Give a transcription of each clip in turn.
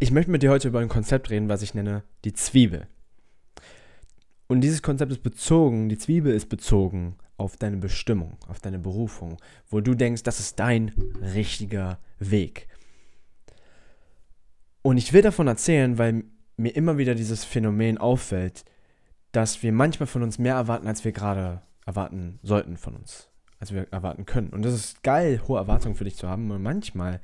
ich möchte mit dir heute über ein Konzept reden, was ich nenne die Zwiebel. Und dieses Konzept ist bezogen, die Zwiebel ist bezogen auf deine Bestimmung, auf deine Berufung, wo du denkst, das ist dein richtiger Weg. Und ich will davon erzählen, weil mir immer wieder dieses Phänomen auffällt, dass wir manchmal von uns mehr erwarten, als wir gerade erwarten sollten von uns, als wir erwarten können. Und das ist geil, hohe Erwartungen für dich zu haben. Und manchmal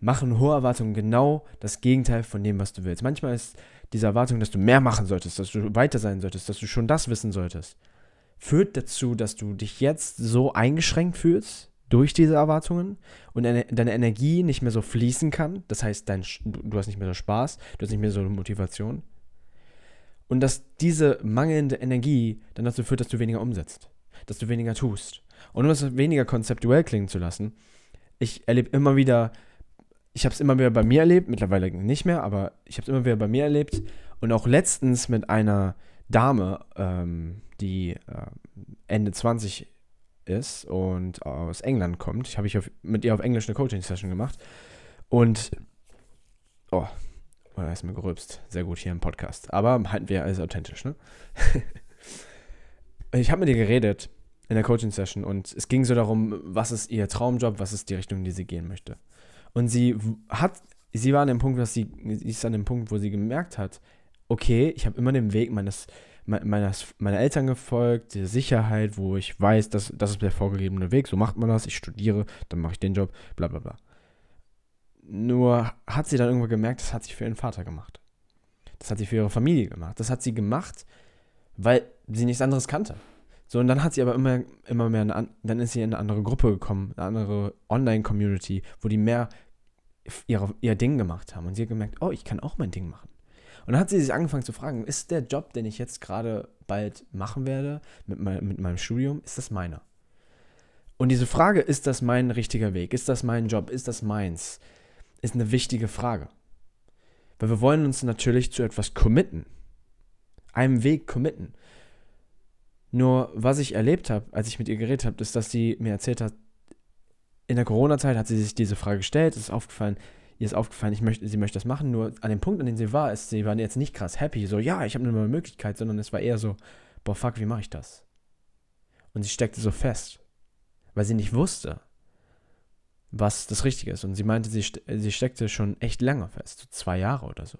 machen hohe Erwartungen genau das Gegenteil von dem, was du willst. Manchmal ist diese Erwartung, dass du mehr machen solltest, dass du weiter sein solltest, dass du schon das wissen solltest, führt dazu, dass du dich jetzt so eingeschränkt fühlst durch diese Erwartungen und deine, Energie nicht mehr so fließen kann. Das heißt, dein, du hast nicht mehr so Spaß, du hast nicht mehr so Motivation. Und dass diese mangelnde Energie dann dazu führt, dass du weniger umsetzt, dass du weniger tust. Und um es weniger konzeptuell klingen zu lassen, ich erlebe immer wieder ich habe es immer wieder bei mir erlebt, mittlerweile nicht mehr, aber ich habe es immer wieder bei mir erlebt und auch letztens mit einer Dame, ähm, die äh, Ende 20 ist und aus England kommt. Ich habe ich mit ihr auf Englisch eine Coaching-Session gemacht und oh, oh, da ist mir gerülpst. Sehr gut hier im Podcast. Aber halten wir alles authentisch, ne? ich habe mit ihr geredet in der Coaching-Session und es ging so darum, was ist ihr Traumjob, was ist die Richtung, in die sie gehen möchte. Und sie hat, sie war an dem Punkt, dass sie, sie ist an dem Punkt, wo sie gemerkt hat, okay, ich habe immer den Weg meines, meines, meiner Eltern gefolgt, der Sicherheit, wo ich weiß, dass das ist der vorgegebene Weg, so macht man das, ich studiere, dann mache ich den Job, bla bla bla. Nur hat sie dann irgendwann gemerkt, das hat sie für ihren Vater gemacht. Das hat sie für ihre Familie gemacht. Das hat sie gemacht, weil sie nichts anderes kannte. So, und dann hat sie aber immer, immer mehr, eine, dann ist sie in eine andere Gruppe gekommen, eine andere Online-Community, wo die mehr ihre, ihr Ding gemacht haben. Und sie hat gemerkt, oh, ich kann auch mein Ding machen. Und dann hat sie sich angefangen zu fragen, ist der Job, den ich jetzt gerade bald machen werde, mit, mein, mit meinem Studium, ist das meiner? Und diese Frage, ist das mein richtiger Weg? Ist das mein Job? Ist das meins? Ist eine wichtige Frage. Weil wir wollen uns natürlich zu etwas committen. Einem Weg committen. Nur was ich erlebt habe, als ich mit ihr geredet habe, ist, dass sie mir erzählt hat, in der Corona-Zeit hat sie sich diese Frage gestellt, es ist aufgefallen, ihr ist aufgefallen, ich möchte, sie möchte das machen, nur an dem Punkt, an dem sie war, ist, sie war jetzt nicht krass happy, so, ja, ich habe eine neue Möglichkeit, sondern es war eher so, boah, fuck, wie mache ich das? Und sie steckte so fest, weil sie nicht wusste, was das Richtige ist. Und sie meinte, sie, sie steckte schon echt lange fest, so zwei Jahre oder so.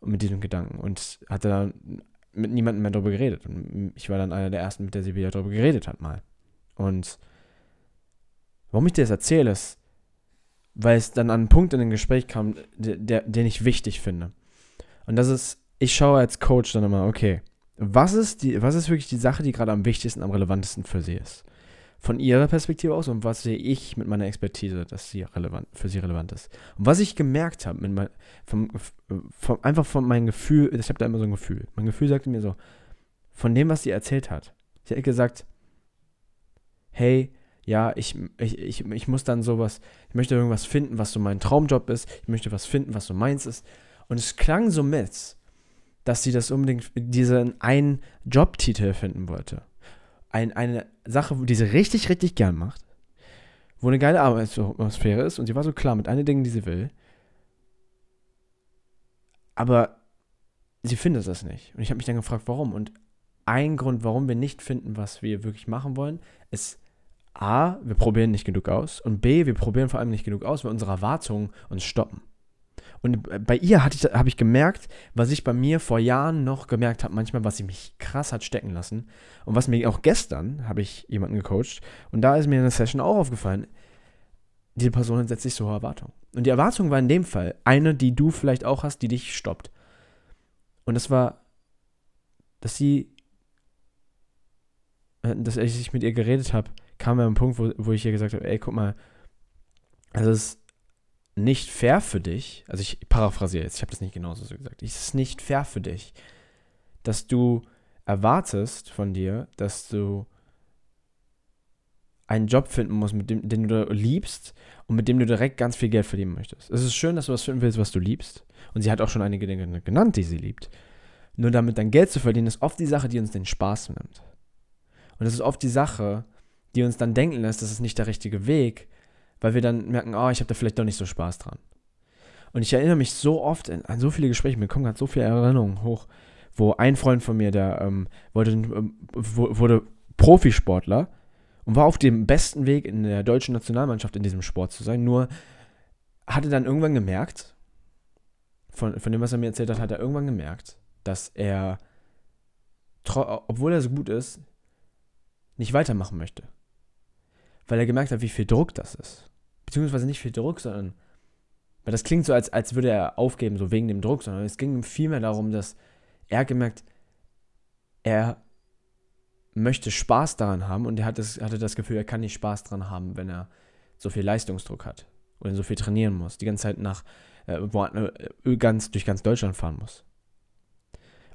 Und mit diesem Gedanken. Und hatte dann mit niemandem mehr darüber geredet. Und ich war dann einer der ersten, mit der sie wieder darüber geredet hat, mal. Und warum ich dir das erzähle, ist, weil es dann an einen Punkt in dem Gespräch kam, der, der, den ich wichtig finde. Und das ist, ich schaue als Coach dann immer, okay, was ist, die, was ist wirklich die Sache, die gerade am wichtigsten, am relevantesten für sie ist? Von ihrer Perspektive aus und was sehe ich mit meiner Expertise, dass sie relevant, für sie relevant ist. Und was ich gemerkt habe, mein, vom, vom, einfach von meinem Gefühl, ich habe da immer so ein Gefühl. Mein Gefühl sagte mir so, von dem, was sie erzählt hat. Sie hat gesagt, hey, ja, ich, ich, ich, ich muss dann sowas, ich möchte irgendwas finden, was so mein Traumjob ist, ich möchte was finden, was so meins ist. Und es klang so mit, dass sie das unbedingt, diesen einen Jobtitel finden wollte. Ein, eine Sache, die sie richtig, richtig gern macht, wo eine geile Arbeitsatmosphäre ist und sie war so klar mit allen Dingen, die sie will. Aber sie findet das nicht. Und ich habe mich dann gefragt, warum. Und ein Grund, warum wir nicht finden, was wir wirklich machen wollen, ist A, wir probieren nicht genug aus und B, wir probieren vor allem nicht genug aus, weil unsere Erwartungen uns stoppen. Und bei ihr habe ich gemerkt, was ich bei mir vor Jahren noch gemerkt habe, manchmal, was sie mich krass hat stecken lassen. Und was mir auch gestern habe ich jemanden gecoacht. Und da ist mir in der Session auch aufgefallen, diese Person setzt sich so hohe Erwartungen. Und die Erwartung war in dem Fall eine, die du vielleicht auch hast, die dich stoppt. Und das war, dass sie, äh, dass ich mit ihr geredet habe, kam wir an einen Punkt, wo, wo ich ihr gesagt habe, ey, guck mal, also es ist nicht fair für dich, also ich paraphrasiere jetzt, ich habe das nicht genauso so gesagt, es ist nicht fair für dich, dass du erwartest von dir, dass du einen Job finden musst, mit dem, den du liebst und mit dem du direkt ganz viel Geld verdienen möchtest. Es ist schön, dass du was finden willst, was du liebst. Und sie hat auch schon einige Dinge genannt, die sie liebt. Nur damit dann Geld zu verdienen, ist oft die Sache, die uns den Spaß nimmt. Und das ist oft die Sache, die uns dann denken lässt, das ist nicht der richtige Weg, weil wir dann merken, oh, ich habe da vielleicht doch nicht so Spaß dran. Und ich erinnere mich so oft an, so viele Gespräche, mir kommen gerade so viele Erinnerungen hoch, wo ein Freund von mir, der ähm, wurde, ähm, wurde Profisportler und war auf dem besten Weg in der deutschen Nationalmannschaft in diesem Sport zu sein, nur hatte dann irgendwann gemerkt, von, von dem, was er mir erzählt hat, hat er irgendwann gemerkt, dass er, obwohl er so gut ist, nicht weitermachen möchte. Weil er gemerkt hat, wie viel Druck das ist. Beziehungsweise nicht viel Druck, sondern, weil das klingt so, als, als würde er aufgeben, so wegen dem Druck, sondern es ging ihm vielmehr darum, dass er gemerkt, er möchte Spaß daran haben und er hat das, hatte das Gefühl, er kann nicht Spaß daran haben, wenn er so viel Leistungsdruck hat oder so viel trainieren muss, die ganze Zeit nach äh, äh, ganz, durch ganz Deutschland fahren muss.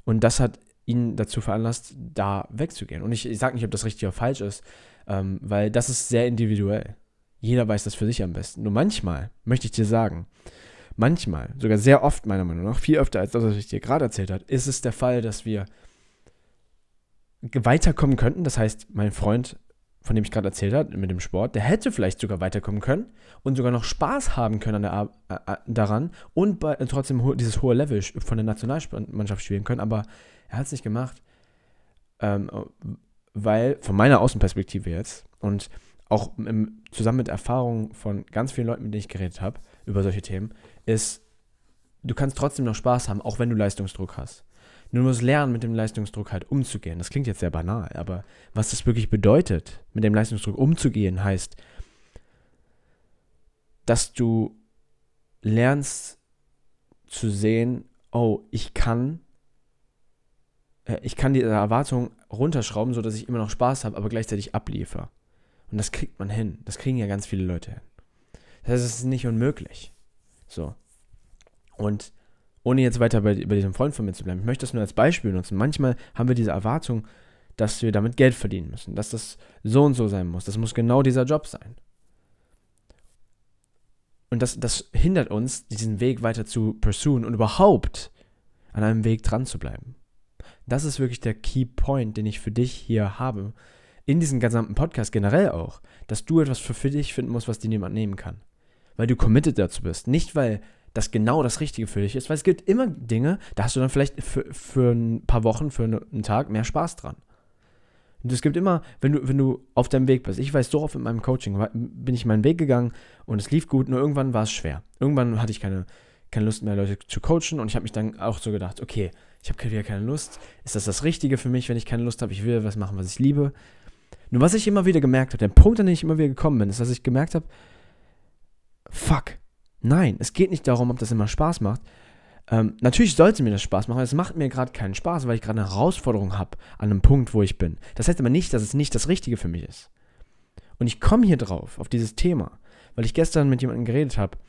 Und das hat ihn dazu veranlasst, da wegzugehen. Und ich, ich sage nicht, ob das richtig oder falsch ist, ähm, weil das ist sehr individuell. Jeder weiß das für sich am besten. Nur manchmal, möchte ich dir sagen, manchmal, sogar sehr oft meiner Meinung nach, viel öfter als das, was ich dir gerade erzählt habe, ist es der Fall, dass wir weiterkommen könnten. Das heißt, mein Freund, von dem ich gerade erzählt habe, mit dem Sport, der hätte vielleicht sogar weiterkommen können und sogar noch Spaß haben können an der, äh, daran und bei, trotzdem ho dieses hohe Level von der Nationalmannschaft spielen können, aber er hat es nicht gemacht, ähm, weil von meiner Außenperspektive jetzt und auch im, zusammen mit Erfahrungen von ganz vielen Leuten, mit denen ich geredet habe über solche Themen, ist, du kannst trotzdem noch Spaß haben, auch wenn du Leistungsdruck hast. Du musst lernen, mit dem Leistungsdruck halt umzugehen. Das klingt jetzt sehr banal, aber was das wirklich bedeutet, mit dem Leistungsdruck umzugehen, heißt, dass du lernst zu sehen, oh, ich kann, äh, ich kann diese Erwartung runterschrauben, sodass ich immer noch Spaß habe, aber gleichzeitig abliefer. Und das kriegt man hin. Das kriegen ja ganz viele Leute hin. Das heißt, es ist nicht unmöglich. So. Und ohne jetzt weiter bei, bei diesem Freund von mir zu bleiben, ich möchte das nur als Beispiel nutzen. Manchmal haben wir diese Erwartung, dass wir damit Geld verdienen müssen, dass das so und so sein muss. Das muss genau dieser Job sein. Und das, das hindert uns, diesen Weg weiter zu pursuen und überhaupt an einem Weg dran zu bleiben. Das ist wirklich der Key Point, den ich für dich hier habe. In diesem gesamten Podcast generell auch, dass du etwas für, für dich finden musst, was dir niemand nehmen kann. Weil du committed dazu bist. Nicht, weil das genau das Richtige für dich ist, weil es gibt immer Dinge, da hast du dann vielleicht für, für ein paar Wochen, für einen Tag mehr Spaß dran. Und es gibt immer, wenn du, wenn du auf deinem Weg bist, ich weiß so oft in meinem Coaching, bin ich meinen Weg gegangen und es lief gut, nur irgendwann war es schwer. Irgendwann hatte ich keine, keine Lust mehr, Leute zu coachen und ich habe mich dann auch so gedacht, okay, ich habe wieder keine Lust. Ist das das Richtige für mich, wenn ich keine Lust habe? Ich will was machen, was ich liebe. Nur was ich immer wieder gemerkt habe, der Punkt, an den ich immer wieder gekommen bin, ist, dass ich gemerkt habe, fuck, Nein, es geht nicht darum, ob das immer Spaß macht. Ähm, natürlich sollte mir das Spaß machen, aber es macht mir gerade keinen Spaß, weil ich gerade eine Herausforderung habe an einem Punkt, wo ich bin. Das heißt aber nicht, dass es nicht das Richtige für mich ist. Und ich komme hier drauf, auf dieses Thema, weil ich gestern mit jemandem geredet habe,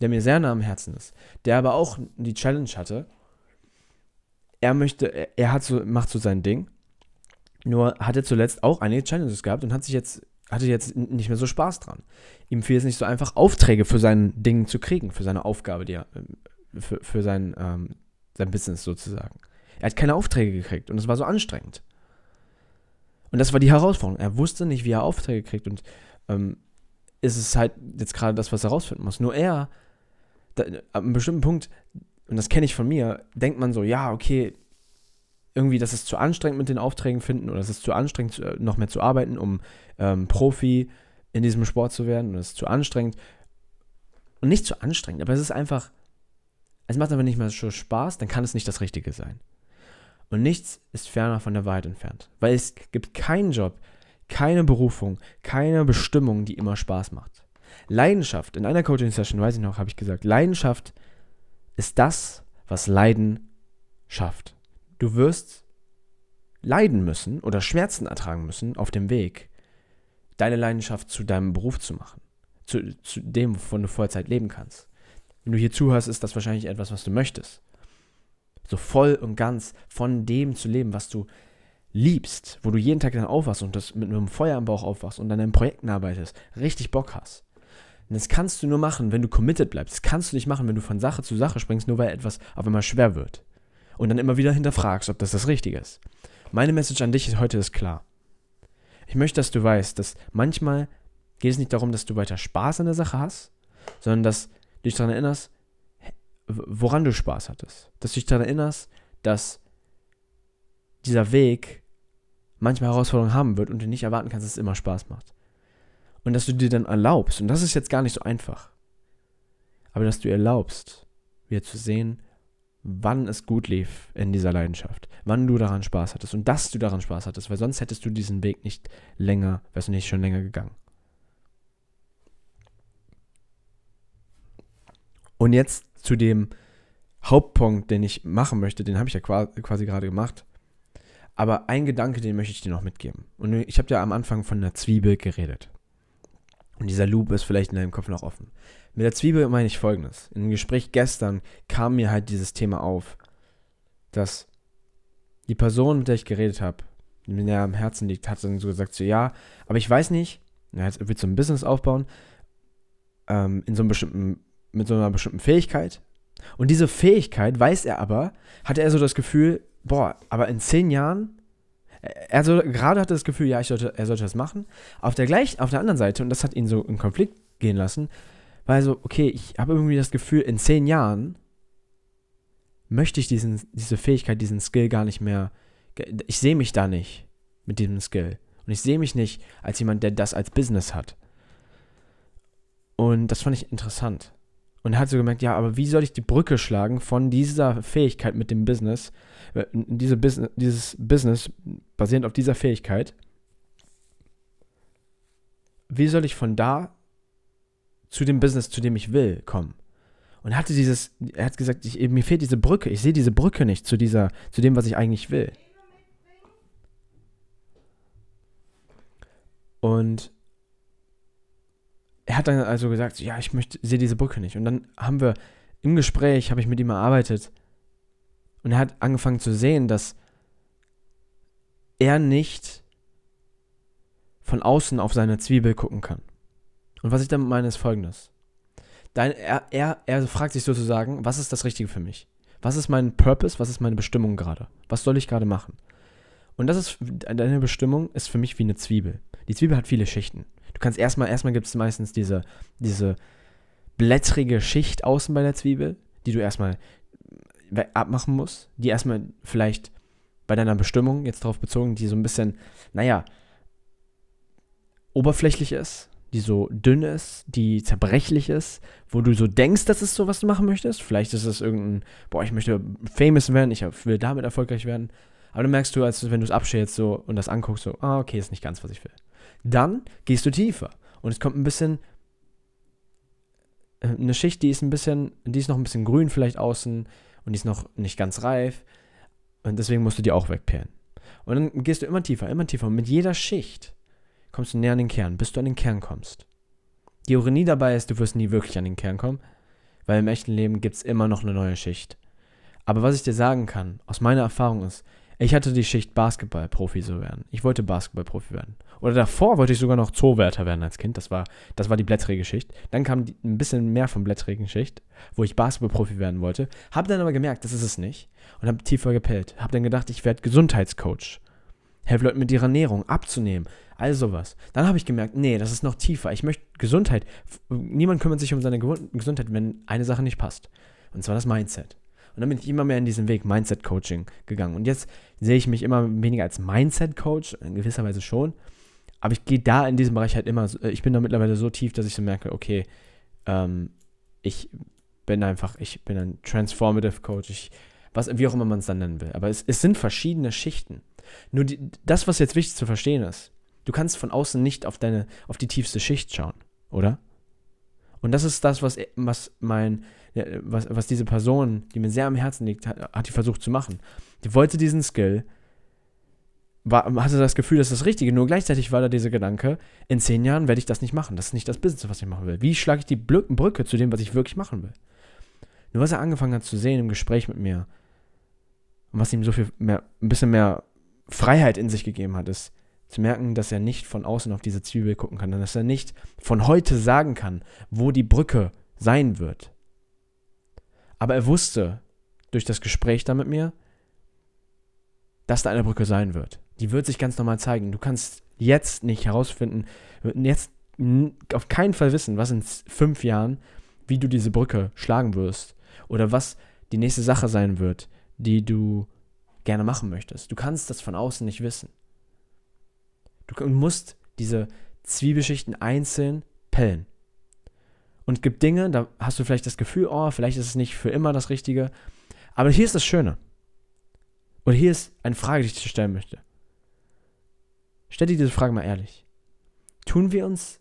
der mir sehr nah am Herzen ist, der aber auch die Challenge hatte. Er möchte, er hat so, macht so sein Ding, nur hatte zuletzt auch einige Challenges gehabt und hat sich jetzt hatte jetzt nicht mehr so Spaß dran. Ihm fiel es nicht so einfach, Aufträge für sein Ding zu kriegen, für seine Aufgabe, die er, äh, für, für sein, ähm, sein Business sozusagen. Er hat keine Aufträge gekriegt und es war so anstrengend. Und das war die Herausforderung. Er wusste nicht, wie er Aufträge kriegt und ähm, ist es halt jetzt gerade das, was er rausfinden muss. Nur er, da, ab einem bestimmten Punkt, und das kenne ich von mir, denkt man so, ja, okay, irgendwie, das ist zu anstrengend mit den Aufträgen finden oder es ist zu anstrengend, äh, noch mehr zu arbeiten, um ähm, Profi in diesem Sport zu werden. Und es ist zu anstrengend. Und nicht zu anstrengend, aber es ist einfach, es macht aber nicht mehr so Spaß, dann kann es nicht das Richtige sein. Und nichts ist ferner von der Wahrheit entfernt. Weil es gibt keinen Job, keine Berufung, keine Bestimmung, die immer Spaß macht. Leidenschaft, in einer Coaching-Session, weiß ich noch, habe ich gesagt, Leidenschaft ist das, was Leiden schafft. Du wirst leiden müssen oder Schmerzen ertragen müssen auf dem Weg, deine Leidenschaft zu deinem Beruf zu machen. Zu, zu dem, wovon du Vollzeit leben kannst. Wenn du hier zuhörst, ist das wahrscheinlich etwas, was du möchtest. So voll und ganz von dem zu leben, was du liebst, wo du jeden Tag dann aufwachst und das mit einem Feuer im Bauch aufwachst und an deinen Projekten arbeitest, richtig Bock hast. Und das kannst du nur machen, wenn du committed bleibst. Das kannst du nicht machen, wenn du von Sache zu Sache springst, nur weil etwas auf einmal schwer wird und dann immer wieder hinterfragst, ob das das Richtige ist. Meine Message an dich heute ist klar. Ich möchte, dass du weißt, dass manchmal geht es nicht darum, dass du weiter Spaß an der Sache hast, sondern dass du dich daran erinnerst, woran du Spaß hattest. Dass du dich daran erinnerst, dass dieser Weg manchmal Herausforderungen haben wird und du nicht erwarten kannst, dass es immer Spaß macht. Und dass du dir dann erlaubst, und das ist jetzt gar nicht so einfach, aber dass du erlaubst, wieder zu sehen, wann es gut lief in dieser Leidenschaft, wann du daran Spaß hattest und dass du daran Spaß hattest, weil sonst hättest du diesen Weg nicht länger, wärst du nicht schon länger gegangen. Und jetzt zu dem Hauptpunkt, den ich machen möchte, den habe ich ja quasi gerade gemacht. Aber ein Gedanke, den möchte ich dir noch mitgeben. Und ich habe ja am Anfang von der Zwiebel geredet. Und dieser Loop ist vielleicht in deinem Kopf noch offen. Mit der Zwiebel meine ich folgendes. In einem Gespräch gestern kam mir halt dieses Thema auf, dass die Person, mit der ich geredet habe, die mir am Herzen liegt, hat dann so gesagt, so ja, aber ich weiß nicht, er wird so ein Business aufbauen, ähm, in so einem bestimmten, mit so einer bestimmten Fähigkeit. Und diese Fähigkeit, weiß er aber, hatte er so das Gefühl, boah, aber in zehn Jahren er so, gerade hatte das Gefühl, ja, ich sollte, er sollte das machen. Auf der, gleich, auf der anderen Seite, und das hat ihn so in Konflikt gehen lassen, weil so, okay, ich habe irgendwie das Gefühl, in zehn Jahren möchte ich diesen, diese Fähigkeit, diesen Skill gar nicht mehr, ich sehe mich da nicht mit diesem Skill. Und ich sehe mich nicht als jemand, der das als Business hat. Und das fand ich interessant. Und hat so gemerkt, ja, aber wie soll ich die Brücke schlagen von dieser Fähigkeit mit dem Business, äh, diese Business dieses Business basierend auf dieser Fähigkeit, wie soll ich von da zu dem Business, zu dem ich will, kommen? Und hatte dieses, er hat gesagt, ich, mir fehlt diese Brücke, ich sehe diese Brücke nicht zu dieser, zu dem, was ich eigentlich will. Und er hat dann also gesagt, ja, ich möchte, sehe diese Brücke nicht. Und dann haben wir im Gespräch, habe ich mit ihm erarbeitet. Und er hat angefangen zu sehen, dass er nicht von außen auf seine Zwiebel gucken kann. Und was ich damit meine, ist folgendes. Dein, er, er, er fragt sich sozusagen, was ist das Richtige für mich? Was ist mein Purpose? Was ist meine Bestimmung gerade? Was soll ich gerade machen? Und das ist, deine Bestimmung ist für mich wie eine Zwiebel. Die Zwiebel hat viele Schichten. Du kannst erstmal, erstmal gibt es meistens diese, diese blättrige Schicht außen bei der Zwiebel, die du erstmal abmachen musst, die erstmal vielleicht bei deiner Bestimmung jetzt darauf bezogen, die so ein bisschen, naja, oberflächlich ist, die so dünn ist, die zerbrechlich ist, wo du so denkst, das ist so, was du machen möchtest. Vielleicht ist es irgendein, boah, ich möchte famous werden, ich will damit erfolgreich werden. Aber dann merkst du, als wenn du es abschälst so und das anguckst, so, ah, okay, ist nicht ganz, was ich will. Dann gehst du tiefer und es kommt ein bisschen äh, eine Schicht, die ist ein bisschen, die ist noch ein bisschen grün vielleicht außen und die ist noch nicht ganz reif und deswegen musst du die auch wegperlen. Und dann gehst du immer tiefer, immer tiefer und mit jeder Schicht kommst du näher an den Kern, bis du an den Kern kommst. Die Ironie dabei ist, du wirst nie wirklich an den Kern kommen, weil im echten Leben gibt es immer noch eine neue Schicht. Aber was ich dir sagen kann, aus meiner Erfahrung ist, ich hatte die Schicht Basketball-Profi so werden. Ich wollte Basketball-Profi werden. Oder davor wollte ich sogar noch Zoowärter werden als Kind. Das war, das war die blättrige Schicht. Dann kam die, ein bisschen mehr von blättrigen Schicht, wo ich Basketball-Profi werden wollte. Hab dann aber gemerkt, das ist es nicht. Und hab tiefer gepellt. Hab dann gedacht, ich werde Gesundheitscoach. Helfe Leuten mit ihrer Ernährung abzunehmen. All sowas. Dann habe ich gemerkt, nee, das ist noch tiefer. Ich möchte Gesundheit. Niemand kümmert sich um seine Gesundheit, wenn eine Sache nicht passt. Und zwar das Mindset. Und dann bin ich immer mehr in diesen Weg Mindset-Coaching gegangen. Und jetzt sehe ich mich immer weniger als Mindset-Coach, in gewisser Weise schon. Aber ich gehe da in diesem Bereich halt immer, äh, ich bin da mittlerweile so tief, dass ich so merke, okay, ähm, ich bin einfach, ich bin ein Transformative Coach, ich, was, wie auch immer man es dann nennen will. Aber es, es sind verschiedene Schichten. Nur die, das, was jetzt wichtig zu verstehen ist, du kannst von außen nicht auf deine, auf die tiefste Schicht schauen, oder? Und das ist das, was, was mein, was, was diese Person, die mir sehr am Herzen liegt, hat, hat die versucht zu machen. Die wollte diesen Skill, war, hatte das Gefühl, das ist das Richtige, nur gleichzeitig war da dieser Gedanke, in zehn Jahren werde ich das nicht machen. Das ist nicht das Business, was ich machen will. Wie schlage ich die Brücke zu dem, was ich wirklich machen will? Nur was er angefangen hat zu sehen im Gespräch mit mir und was ihm so viel mehr, ein bisschen mehr Freiheit in sich gegeben hat, ist zu merken, dass er nicht von außen auf diese Zwiebel gucken kann, dass er nicht von heute sagen kann, wo die Brücke sein wird. Aber er wusste durch das Gespräch da mit mir, dass da eine Brücke sein wird. Die wird sich ganz normal zeigen. Du kannst jetzt nicht herausfinden, jetzt auf keinen Fall wissen, was in fünf Jahren, wie du diese Brücke schlagen wirst oder was die nächste Sache sein wird, die du gerne machen möchtest. Du kannst das von außen nicht wissen. Du musst diese Zwiebelschichten einzeln pellen. Und gibt Dinge, da hast du vielleicht das Gefühl, oh, vielleicht ist es nicht für immer das Richtige. Aber hier ist das Schöne. Und hier ist eine Frage, die ich dir stellen möchte. Stell dir diese Frage mal ehrlich. Tun wir uns,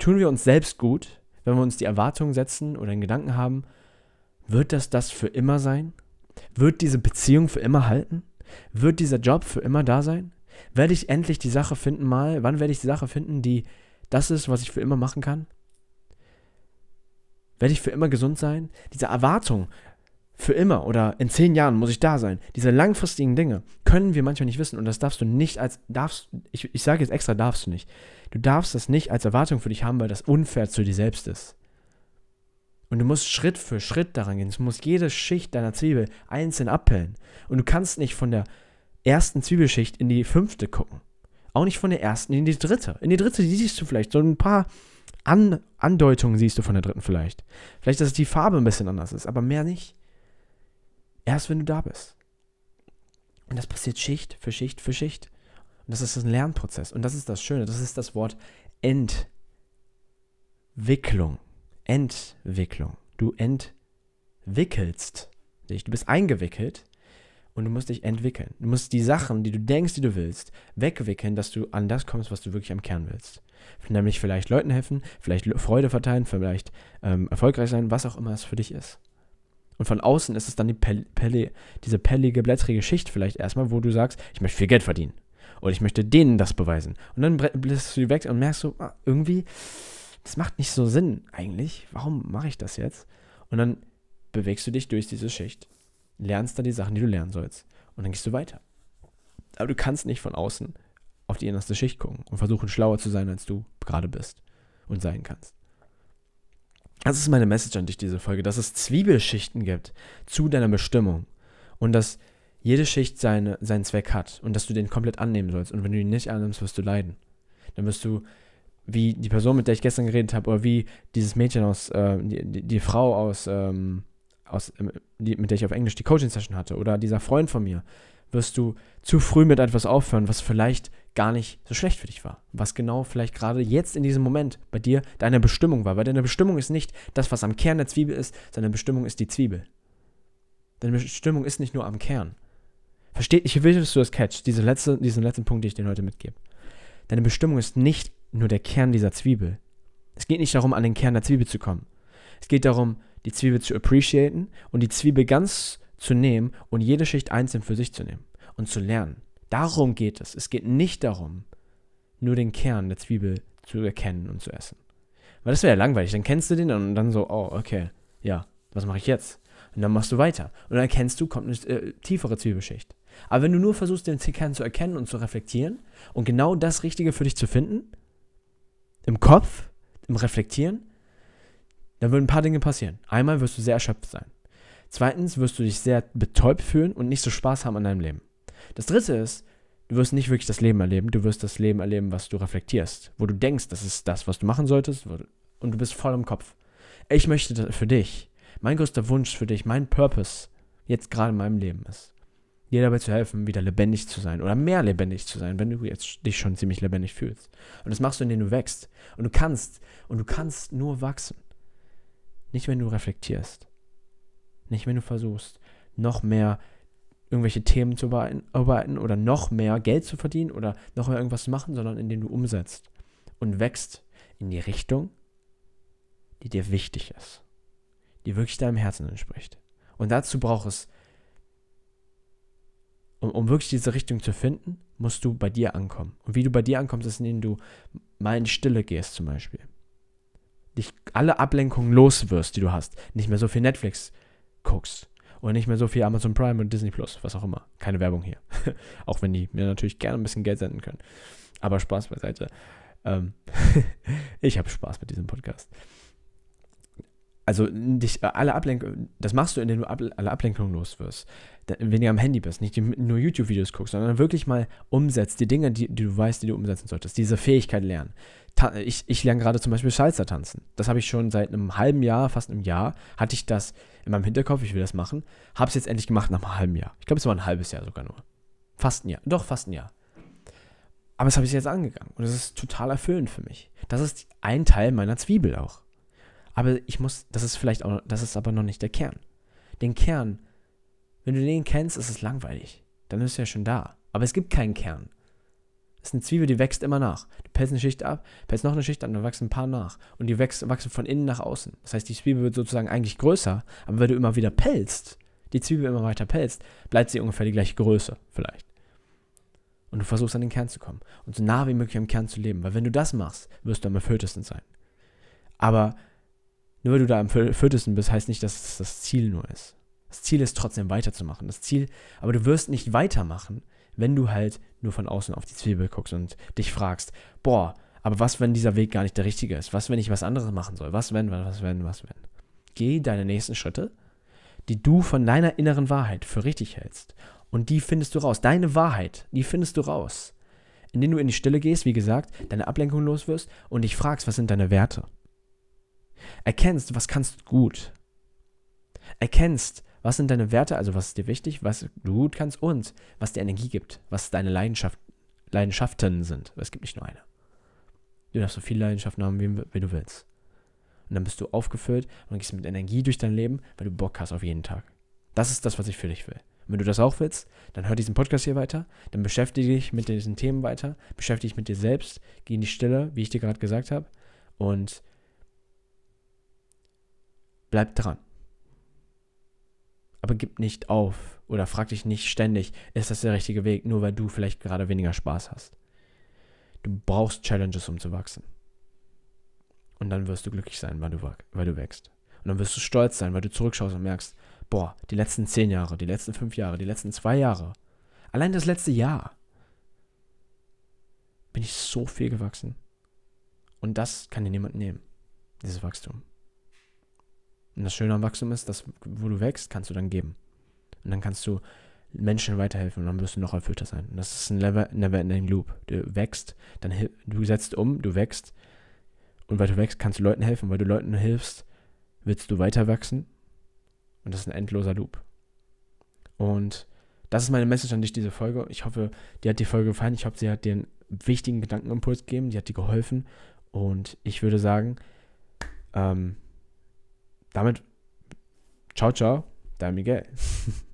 tun wir uns selbst gut, wenn wir uns die Erwartungen setzen oder einen Gedanken haben, wird das das für immer sein? Wird diese Beziehung für immer halten? Wird dieser Job für immer da sein? Werde ich endlich die Sache finden mal? Wann werde ich die Sache finden, die das ist, was ich für immer machen kann? Werde ich für immer gesund sein? Diese Erwartung, für immer oder in zehn Jahren muss ich da sein. Diese langfristigen Dinge können wir manchmal nicht wissen und das darfst du nicht als, darfst, ich, ich sage jetzt extra, darfst du nicht. Du darfst das nicht als Erwartung für dich haben, weil das unfair zu dir selbst ist. Und du musst Schritt für Schritt daran gehen. Du musst jede Schicht deiner Zwiebel einzeln abpellen. Und du kannst nicht von der ersten Zwiebelschicht in die fünfte gucken. Auch nicht von der ersten in die dritte. In die dritte, siehst du vielleicht. So ein paar An Andeutungen siehst du von der dritten vielleicht. Vielleicht, dass die Farbe ein bisschen anders ist, aber mehr nicht. Erst wenn du da bist. Und das passiert Schicht für Schicht für Schicht. Und das ist ein Lernprozess. Und das ist das Schöne. Das ist das Wort Entwicklung. Entwicklung. Du entwickelst dich. Du bist eingewickelt und du musst dich entwickeln. Du musst die Sachen, die du denkst, die du willst, wegwickeln, dass du an das kommst, was du wirklich am Kern willst. Nämlich vielleicht Leuten helfen, vielleicht Freude verteilen, vielleicht ähm, erfolgreich sein, was auch immer es für dich ist. Und von außen ist es dann die Pelle, diese pellige, blättrige Schicht vielleicht erstmal, wo du sagst, ich möchte viel Geld verdienen. Oder ich möchte denen das beweisen. Und dann bist du weg und merkst so, ah, irgendwie, das macht nicht so Sinn eigentlich. Warum mache ich das jetzt? Und dann bewegst du dich durch diese Schicht, lernst da die Sachen, die du lernen sollst. Und dann gehst du weiter. Aber du kannst nicht von außen auf die innerste Schicht gucken und versuchen, schlauer zu sein, als du gerade bist und sein kannst. Das ist meine Message an dich, diese Folge, dass es Zwiebelschichten gibt zu deiner Bestimmung und dass jede Schicht seine, seinen Zweck hat und dass du den komplett annehmen sollst. Und wenn du ihn nicht annimmst, wirst du leiden. Dann wirst du, wie die Person, mit der ich gestern geredet habe, oder wie dieses Mädchen aus, äh, die, die, die, Frau aus, ähm, aus ähm, die, mit der ich auf Englisch die Coaching-Session hatte, oder dieser Freund von mir, wirst du zu früh mit etwas aufhören, was vielleicht gar nicht so schlecht für dich war. Was genau vielleicht gerade jetzt in diesem Moment bei dir deine Bestimmung war. Weil deine Bestimmung ist nicht das, was am Kern der Zwiebel ist, sondern Bestimmung ist die Zwiebel. Deine Bestimmung ist nicht nur am Kern. Versteht, ich will, dass du das catch, diese letzte, diesen letzten Punkt, den ich dir heute mitgebe. Deine Bestimmung ist nicht nur der Kern dieser Zwiebel. Es geht nicht darum, an den Kern der Zwiebel zu kommen. Es geht darum, die Zwiebel zu appreciaten und die Zwiebel ganz zu nehmen und jede Schicht einzeln für sich zu nehmen und zu lernen. Darum geht es. Es geht nicht darum, nur den Kern der Zwiebel zu erkennen und zu essen. Weil das wäre ja langweilig. Dann kennst du den und dann so, oh, okay, ja, was mache ich jetzt? Und dann machst du weiter. Und dann erkennst du, kommt eine äh, tiefere Zwiebelschicht. Aber wenn du nur versuchst, den Kern zu erkennen und zu reflektieren und genau das Richtige für dich zu finden, im Kopf, im Reflektieren, dann würden ein paar Dinge passieren. Einmal wirst du sehr erschöpft sein. Zweitens wirst du dich sehr betäubt fühlen und nicht so Spaß haben an deinem Leben. Das dritte ist, du wirst nicht wirklich das Leben erleben, du wirst das Leben erleben, was du reflektierst, wo du denkst, das ist das, was du machen solltest und du bist voll im Kopf. Ich möchte für dich, mein größter Wunsch für dich, mein Purpose jetzt gerade in meinem Leben ist, dir dabei zu helfen, wieder lebendig zu sein oder mehr lebendig zu sein, wenn du jetzt dich schon ziemlich lebendig fühlst. Und das machst du, indem du wächst. Und du kannst, und du kannst nur wachsen. Nicht, wenn du reflektierst. Nicht, wenn du versuchst, noch mehr irgendwelche Themen zu bearbeiten oder noch mehr Geld zu verdienen oder noch mehr irgendwas zu machen, sondern indem du umsetzt und wächst in die Richtung, die dir wichtig ist, die wirklich deinem Herzen entspricht. Und dazu braucht es, um, um wirklich diese Richtung zu finden, musst du bei dir ankommen. Und wie du bei dir ankommst, ist, indem du mal in Stille gehst zum Beispiel. Dich alle Ablenkungen loswirst, die du hast. Nicht mehr so viel Netflix guckst. Oder nicht mehr so viel Amazon Prime und Disney Plus, was auch immer. Keine Werbung hier. auch wenn die mir natürlich gerne ein bisschen Geld senden können. Aber Spaß beiseite. Ähm ich habe Spaß mit diesem Podcast. Also dich äh, alle Ablenkungen, das machst du, indem du alle Ablenkungen los wirst. Wenn du am Handy bist, nicht nur YouTube-Videos guckst, sondern wirklich mal umsetzt, die Dinge, die, die, du weißt, die du umsetzen solltest, diese Fähigkeit lernen. Ta ich, ich lerne gerade zum Beispiel Salsa tanzen. Das habe ich schon seit einem halben Jahr, fast einem Jahr, hatte ich das in meinem Hinterkopf, ich will das machen. Habe es jetzt endlich gemacht nach einem halben Jahr. Ich glaube, es war ein halbes Jahr sogar nur. Fast ein Jahr. Doch, fast ein Jahr. Aber das habe ich jetzt angegangen. Und das ist total erfüllend für mich. Das ist ein Teil meiner Zwiebel auch. Aber ich muss, das ist vielleicht auch, das ist aber noch nicht der Kern. Den Kern, wenn du den kennst, ist es langweilig. Dann ist er ja schon da. Aber es gibt keinen Kern. Das ist eine Zwiebel, die wächst immer nach. Du pelst eine Schicht ab, pelst noch eine Schicht an, dann wachsen ein paar nach. Und die wächst, wachsen von innen nach außen. Das heißt, die Zwiebel wird sozusagen eigentlich größer, aber wenn du immer wieder pelzt, die Zwiebel immer weiter pelzt, bleibt sie ungefähr die gleiche Größe, vielleicht. Und du versuchst an den Kern zu kommen und so nah wie möglich am Kern zu leben. Weil wenn du das machst, wirst du am erfülltesten sein. Aber nur weil du da am erfülltesten bist, heißt nicht, dass es das Ziel nur ist. Das Ziel ist trotzdem weiterzumachen. Das Ziel, aber du wirst nicht weitermachen, wenn du halt nur von außen auf die Zwiebel guckst und dich fragst, boah, aber was, wenn dieser Weg gar nicht der richtige ist? Was, wenn ich was anderes machen soll? Was, wenn, was, wenn, was, wenn? Geh deine nächsten Schritte, die du von deiner inneren Wahrheit für richtig hältst. Und die findest du raus. Deine Wahrheit, die findest du raus. Indem du in die Stille gehst, wie gesagt, deine Ablenkung los wirst und dich fragst, was sind deine Werte? Erkennst, was kannst du gut. Erkennst, was sind deine Werte, also was ist dir wichtig, was du gut kannst und was dir Energie gibt, was deine Leidenschaft, Leidenschaften sind. Es gibt nicht nur eine. Du darfst so viele Leidenschaften haben, wie, wie du willst. Und dann bist du aufgefüllt und gehst mit Energie durch dein Leben, weil du Bock hast auf jeden Tag. Das ist das, was ich für dich will. Und wenn du das auch willst, dann hör diesen Podcast hier weiter, dann beschäftige dich mit diesen Themen weiter, beschäftige dich mit dir selbst, geh in die Stille, wie ich dir gerade gesagt habe, und bleib dran. Aber gib nicht auf oder frag dich nicht ständig, ist das der richtige Weg, nur weil du vielleicht gerade weniger Spaß hast. Du brauchst Challenges, um zu wachsen. Und dann wirst du glücklich sein, weil du, weil du wächst. Und dann wirst du stolz sein, weil du zurückschaust und merkst, boah, die letzten zehn Jahre, die letzten fünf Jahre, die letzten zwei Jahre, allein das letzte Jahr, bin ich so viel gewachsen. Und das kann dir niemand nehmen, dieses Wachstum. Und das Schöne am Wachstum ist, dass wo du wächst, kannst du dann geben. Und dann kannst du Menschen weiterhelfen und dann wirst du noch erfüllter sein. Und das ist ein never, never ending Loop. Du wächst, dann du setzt um, du wächst und weil du wächst, kannst du Leuten helfen. Weil du Leuten hilfst, willst du weiter wachsen und das ist ein endloser Loop. Und das ist meine Message an dich, diese Folge. Ich hoffe, dir hat die Folge gefallen. Ich hoffe, sie hat dir einen wichtigen Gedankenimpuls gegeben. Die hat dir geholfen. Und ich würde sagen, ähm, damit, ciao, ciao, dein Miguel.